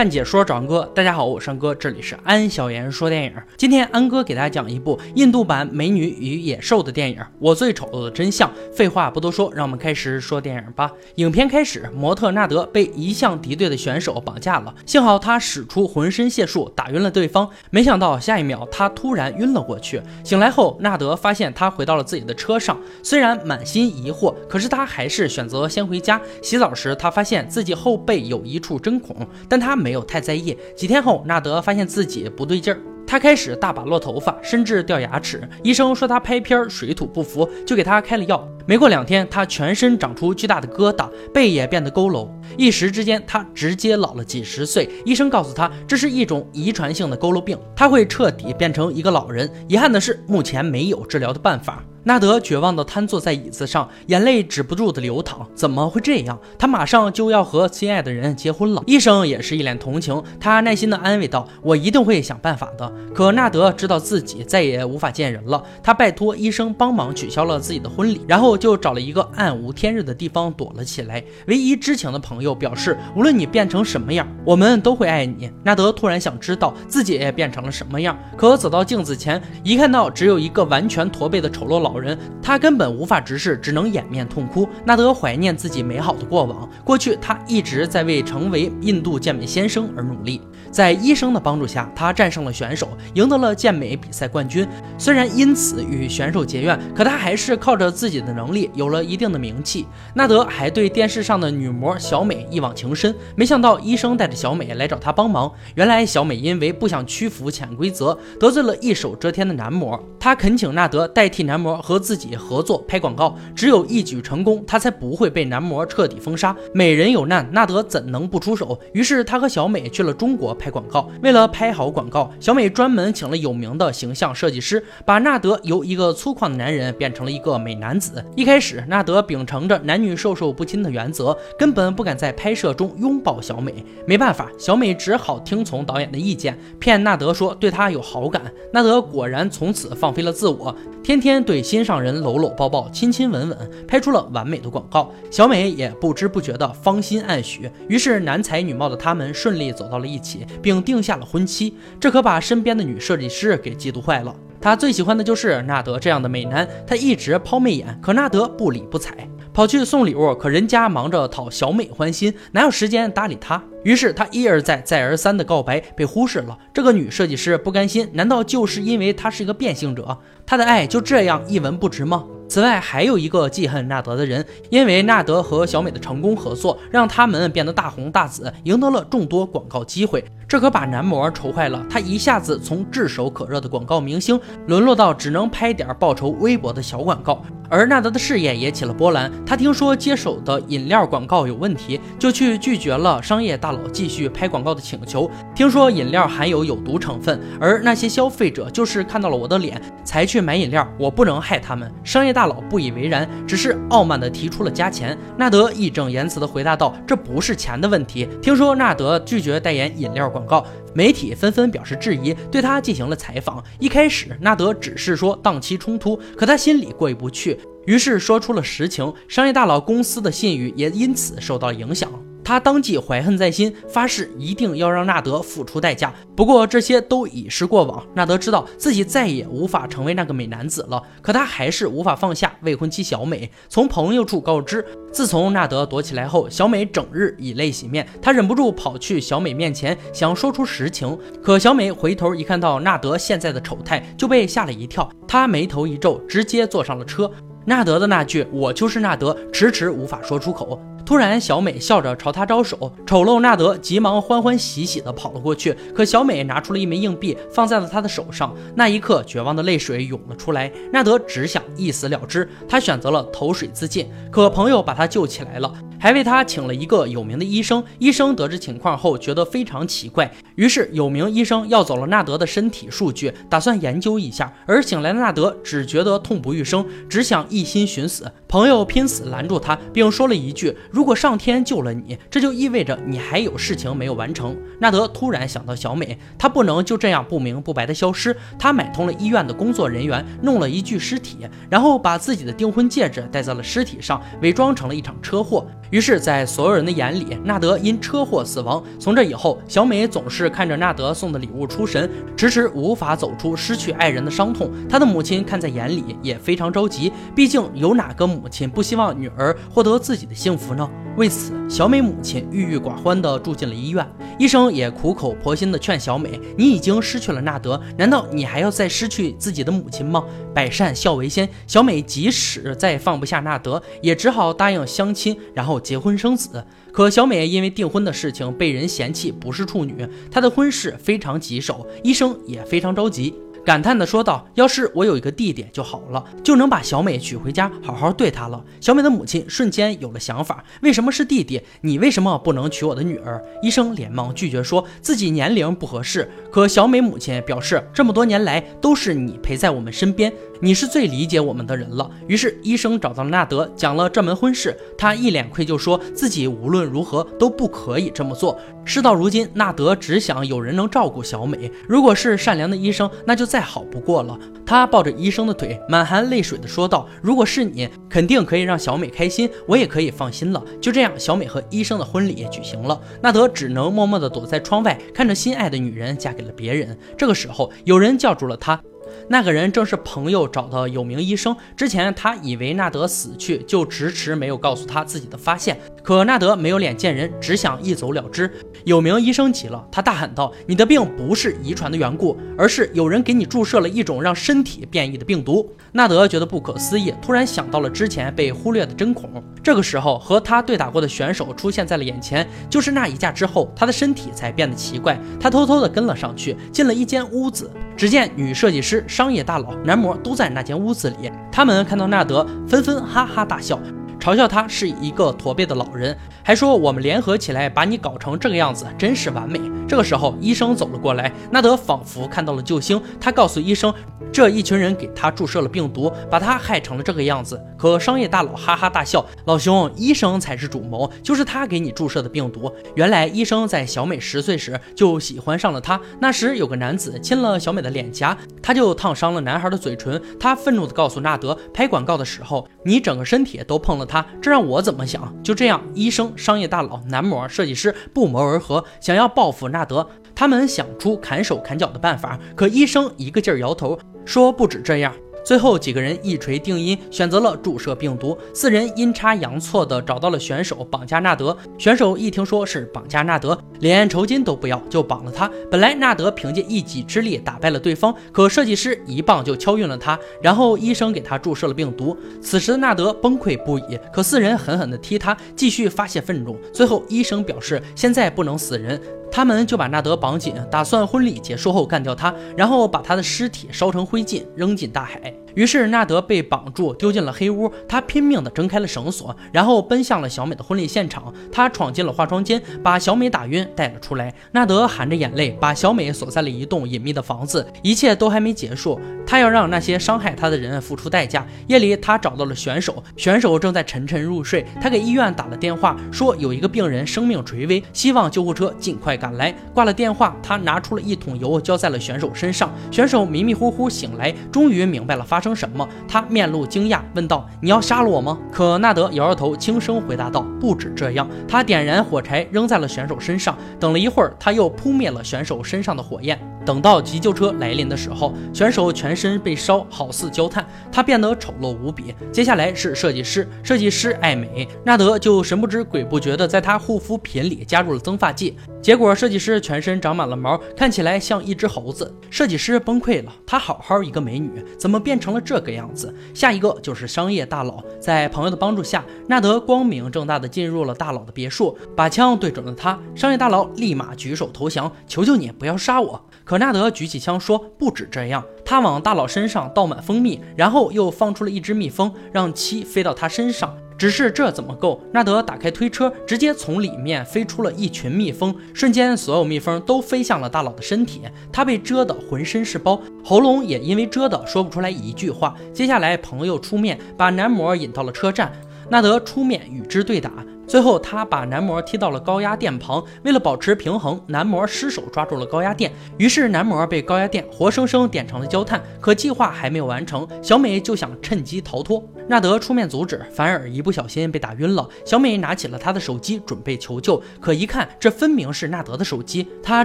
看解说找安哥，大家好，我是安哥，这里是安小言说电影。今天安哥给大家讲一部印度版《美女与野兽》的电影《我最丑陋的真相》。废话不多说，让我们开始说电影吧。影片开始，模特纳德被一向敌对的选手绑架了，幸好他使出浑身解数打晕了对方，没想到下一秒他突然晕了过去。醒来后，纳德发现他回到了自己的车上，虽然满心疑惑，可是他还是选择先回家。洗澡时，他发现自己后背有一处针孔，但他。没没有太在意。几天后，纳德发现自己不对劲儿，他开始大把落头发，甚至掉牙齿。医生说他拍片水土不服，就给他开了药。没过两天，他全身长出巨大的疙瘩，背也变得佝偻，一时之间，他直接老了几十岁。医生告诉他，这是一种遗传性的佝偻病，他会彻底变成一个老人。遗憾的是，目前没有治疗的办法。纳德绝望地瘫坐在椅子上，眼泪止不住地流淌。怎么会这样？他马上就要和心爱的人结婚了。医生也是一脸同情，他耐心地安慰道：“我一定会想办法的。”可纳德知道自己再也无法见人了，他拜托医生帮忙取消了自己的婚礼，然后就找了一个暗无天日的地方躲了起来。唯一知情的朋友表示：“无论你变成什么样，我们都会爱你。”纳德突然想知道自己也变成了什么样，可走到镜子前，一看到只有一个完全驼背的丑陋老。人，他根本无法直视，只能掩面痛哭。纳德怀念自己美好的过往，过去他一直在为成为印度健美先生而努力。在医生的帮助下，他战胜了选手，赢得了健美比赛冠军。虽然因此与选手结怨，可他还是靠着自己的能力有了一定的名气。纳德还对电视上的女模小美一往情深，没想到医生带着小美来找他帮忙。原来小美因为不想屈服潜规则，得罪了一手遮天的男模。他恳请纳德代替男模。和自己合作拍广告，只有一举成功，他才不会被男模彻底封杀。美人有难，纳德怎能不出手？于是他和小美去了中国拍广告。为了拍好广告，小美专门请了有名的形象设计师，把纳德由一个粗犷的男人变成了一个美男子。一开始，纳德秉承着男女授受不亲的原则，根本不敢在拍摄中拥抱小美。没办法，小美只好听从导演的意见，骗纳德说对他有好感。纳德果然从此放飞了自我，天天对。心上人搂搂抱抱亲亲吻吻，拍出了完美的广告。小美也不知不觉的芳心暗许，于是男才女貌的他们顺利走到了一起，并定下了婚期。这可把身边的女设计师给嫉妒坏了。他最喜欢的就是纳德这样的美男，他一直抛媚眼，可纳德不理不睬。跑去送礼物，可人家忙着讨小美欢心，哪有时间搭理他？于是他一而再、再而三的告白被忽视了。这个女设计师不甘心，难道就是因为他是一个变性者，他的爱就这样一文不值吗？此外，还有一个记恨纳德的人，因为纳德和小美的成功合作，让他们变得大红大紫，赢得了众多广告机会。这可把男模愁坏了，他一下子从炙手可热的广告明星，沦落到只能拍点报酬微薄的小广告。而纳德的事业也起了波澜，他听说接手的饮料广告有问题，就去拒绝了商业大佬继续拍广告的请求。听说饮料含有有毒成分，而那些消费者就是看到了我的脸才去买饮料，我不能害他们。商业大佬不以为然，只是傲慢地提出了加钱。纳德义正言辞地回答道：“这不是钱的问题。”听说纳德拒绝代言饮料广告，媒体纷纷表示质疑，对他进行了采访。一开始，纳德只是说档期冲突，可他心里过意不去。于是说出了实情，商业大佬公司的信誉也因此受到影响。他当即怀恨在心，发誓一定要让纳德付出代价。不过这些都已是过往，纳德知道自己再也无法成为那个美男子了。可他还是无法放下未婚妻小美。从朋友处告知，自从纳德躲起来后，小美整日以泪洗面。他忍不住跑去小美面前，想说出实情。可小美回头一看到纳德现在的丑态，就被吓了一跳。她眉头一皱，直接坐上了车。纳德的那句“我就是纳德”迟迟无法说出口。突然，小美笑着朝他招手，丑陋纳德急忙欢欢喜喜地跑了过去。可小美拿出了一枚硬币，放在了他的手上。那一刻，绝望的泪水涌了出来。纳德只想一死了之，他选择了投水自尽。可朋友把他救起来了。还为他请了一个有名的医生。医生得知情况后，觉得非常奇怪，于是有名医生要走了纳德的身体数据，打算研究一下。而醒来的纳德只觉得痛不欲生，只想一心寻死。朋友拼死拦住他，并说了一句：“如果上天救了你，这就意味着你还有事情没有完成。”纳德突然想到小美，他不能就这样不明不白的消失。他买通了医院的工作人员，弄了一具尸体，然后把自己的订婚戒指戴在了尸体上，伪装成了一场车祸。于是，在所有人的眼里，纳德因车祸死亡。从这以后，小美总是看着纳德送的礼物出神，迟迟无法走出失去爱人的伤痛。她的母亲看在眼里，也非常着急。毕竟，有哪个母亲不希望女儿获得自己的幸福呢？为此，小美母亲郁郁寡欢地住进了医院。医生也苦口婆心地劝小美：“你已经失去了纳德，难道你还要再失去自己的母亲吗？”百善孝为先，小美即使再放不下纳德，也只好答应相亲，然后结婚生子。可小美因为订婚的事情被人嫌弃不是处女，她的婚事非常棘手，医生也非常着急。感叹地说道：“要是我有一个弟弟就好了，就能把小美娶回家，好好对她了。”小美的母亲瞬间有了想法：“为什么是弟弟？你为什么不能娶我的女儿？”医生连忙拒绝，说自己年龄不合适。可小美母亲表示：“这么多年来都是你陪在我们身边。”你是最理解我们的人了。于是医生找到了纳德，讲了这门婚事。他一脸愧疚，说自己无论如何都不可以这么做。事到如今，纳德只想有人能照顾小美。如果是善良的医生，那就再好不过了。他抱着医生的腿，满含泪水地说道：“如果是你，肯定可以让小美开心，我也可以放心了。”就这样，小美和医生的婚礼举行了。纳德只能默默地躲在窗外，看着心爱的女人嫁给了别人。这个时候，有人叫住了他。那个人正是朋友找的有名医生。之前他以为纳德死去，就迟迟没有告诉他自己的发现。可纳德没有脸见人，只想一走了之。有名医生急了，他大喊道：“你的病不是遗传的缘故，而是有人给你注射了一种让身体变异的病毒。”纳德觉得不可思议，突然想到了之前被忽略的针孔。这个时候，和他对打过的选手出现在了眼前。就是那一架之后，他的身体才变得奇怪。他偷偷的跟了上去，进了一间屋子。只见女设计师、商业大佬、男模都在那间屋子里。他们看到纳德，纷纷哈哈大笑。嘲笑他是一个驼背的老人，还说我们联合起来把你搞成这个样子，真是完美。这个时候，医生走了过来，纳德仿佛看到了救星，他告诉医生，这一群人给他注射了病毒，把他害成了这个样子。可商业大佬哈哈大笑，老兄，医生才是主谋，就是他给你注射的病毒。原来医生在小美十岁时就喜欢上了她，那时有个男子亲了小美的脸颊，他就烫伤了男孩的嘴唇。他愤怒地告诉纳德，拍广告的时候，你整个身体都碰了。他这让我怎么想？就这样，医生、商业大佬、男模、设计师不谋而合，想要报复纳德。他们想出砍手砍脚的办法，可医生一个劲儿摇头，说不止这样。最后几个人一锤定音，选择了注射病毒。四人阴差阳错的找到了选手，绑架纳德。选手一听说是绑架纳德，连酬金都不要，就绑了他。本来纳德凭借一己之力打败了对方，可设计师一棒就敲晕了他，然后医生给他注射了病毒。此时的纳德崩溃不已，可四人狠狠地踢他，继续发泄愤怒。最后医生表示，现在不能死人。他们就把纳德绑紧，打算婚礼结束后干掉他，然后把他的尸体烧成灰烬扔进大海。于是纳德被绑住，丢进了黑屋。他拼命地挣开了绳索，然后奔向了小美的婚礼现场。他闯进了化妆间，把小美打晕，带了出来。纳德含着眼泪，把小美锁在了一栋隐秘的房子。一切都还没结束，他要让那些伤害他的人付出代价。夜里，他找到了选手，选手正在沉沉入睡。他给医院打了电话，说有一个病人生命垂危，希望救护车尽快赶来。挂了电话，他拿出了一桶油，浇在了选手身上。选手迷迷糊糊醒来，终于明白了发。发生什么？他面露惊讶，问道：“你要杀了我吗？”可纳德摇摇头，轻声回答道：“不止这样。”他点燃火柴，扔在了选手身上。等了一会儿，他又扑灭了选手身上的火焰。等到急救车来临的时候，选手全身被烧，好似焦炭，他变得丑陋无比。接下来是设计师，设计师爱美，纳德就神不知鬼不觉的在他护肤品里加入了增发剂，结果设计师全身长满了毛，看起来像一只猴子。设计师崩溃了，他好好一个美女，怎么变成了这个样子？下一个就是商业大佬，在朋友的帮助下，纳德光明正大的进入了大佬的别墅，把枪对准了他。商业大佬立马举手投降，求求你不要杀我。可纳德举起枪说：“不止这样。”他往大佬身上倒满蜂蜜，然后又放出了一只蜜蜂，让七飞到他身上。只是这怎么够？纳德打开推车，直接从里面飞出了一群蜜蜂，瞬间所有蜜蜂都飞向了大佬的身体。他被蛰得浑身是包，喉咙也因为蛰的说不出来一句话。接下来，朋友出面把男模引到了车站，纳德出面与之对打。最后，他把男模踢到了高压电旁，为了保持平衡，男模失手抓住了高压电，于是男模被高压电活生生点成了焦炭。可计划还没有完成，小美就想趁机逃脱。纳德出面阻止，反而一不小心被打晕了。小美拿起了他的手机准备求救，可一看这分明是纳德的手机，她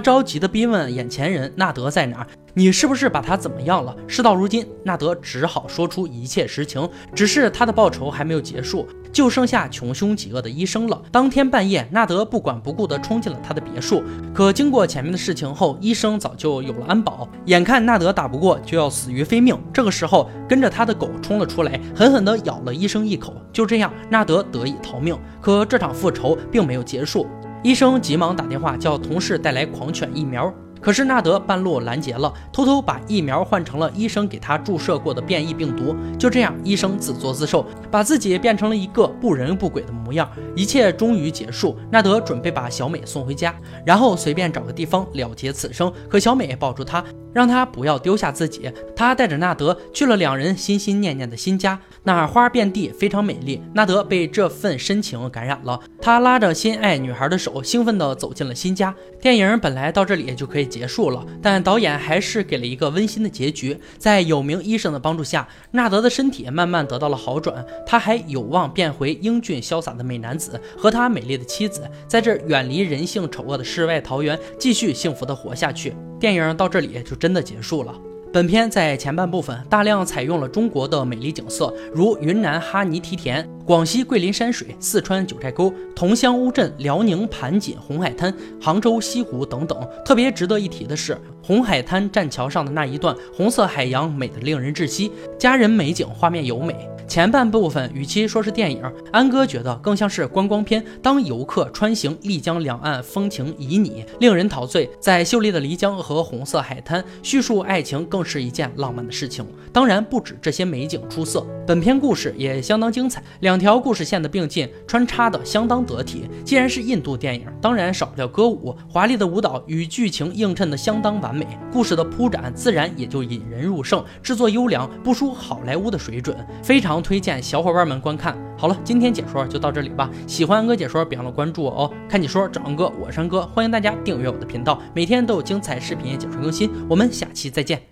着急地逼问眼前人：“纳德在哪？你是不是把他怎么样了？”事到如今，纳德只好说出一切实情。只是他的报仇还没有结束。就剩下穷凶极恶的医生了。当天半夜，纳德不管不顾地冲进了他的别墅。可经过前面的事情后，医生早就有了安保。眼看纳德打不过，就要死于非命。这个时候，跟着他的狗冲了出来，狠狠地咬了医生一口。就这样，纳德得以逃命。可这场复仇并没有结束。医生急忙打电话叫同事带来狂犬疫苗。可是纳德半路拦截了，偷偷把疫苗换成了医生给他注射过的变异病毒。就这样，医生自作自受，把自己变成了一个不人不鬼的模样。一切终于结束，纳德准备把小美送回家，然后随便找个地方了结此生。可小美抱住他。让他不要丢下自己。他带着纳德去了两人心心念念的新家，那花遍地，非常美丽。纳德被这份深情感染了，他拉着心爱女孩的手，兴奋地走进了新家。电影本来到这里就可以结束了，但导演还是给了一个温馨的结局。在有名医生的帮助下，纳德的身体慢慢得到了好转，他还有望变回英俊潇洒的美男子，和他美丽的妻子，在这远离人性丑恶的世外桃源，继续幸福地活下去。电影到这里就真的结束了。本片在前半部分大量采用了中国的美丽景色，如云南哈尼梯田、广西桂林山水、四川九寨沟、桐乡乌镇、辽宁盘锦红海滩、杭州西湖等等。特别值得一提的是，红海滩栈桥上的那一段红色海洋，美得令人窒息，佳人美景，画面优美。前半部分与其说是电影，安哥觉得更像是观光片。当游客穿行丽江两岸，风情旖旎，令人陶醉。在秀丽的漓江和红色海滩叙述爱情，更是一件浪漫的事情。当然，不止这些美景出色，本片故事也相当精彩，两条故事线的并进，穿插的相当得体。既然是印度电影，当然少不了歌舞，华丽的舞蹈与剧情映衬的相当完美，故事的铺展自然也就引人入胜，制作优良，不输好莱坞的水准，非常。推荐小伙伴们观看。好了，今天解说就到这里吧。喜欢安哥解说，别忘了关注我哦。看解说找安哥，我是安哥，欢迎大家订阅我的频道，每天都有精彩视频解说更新。我们下期再见。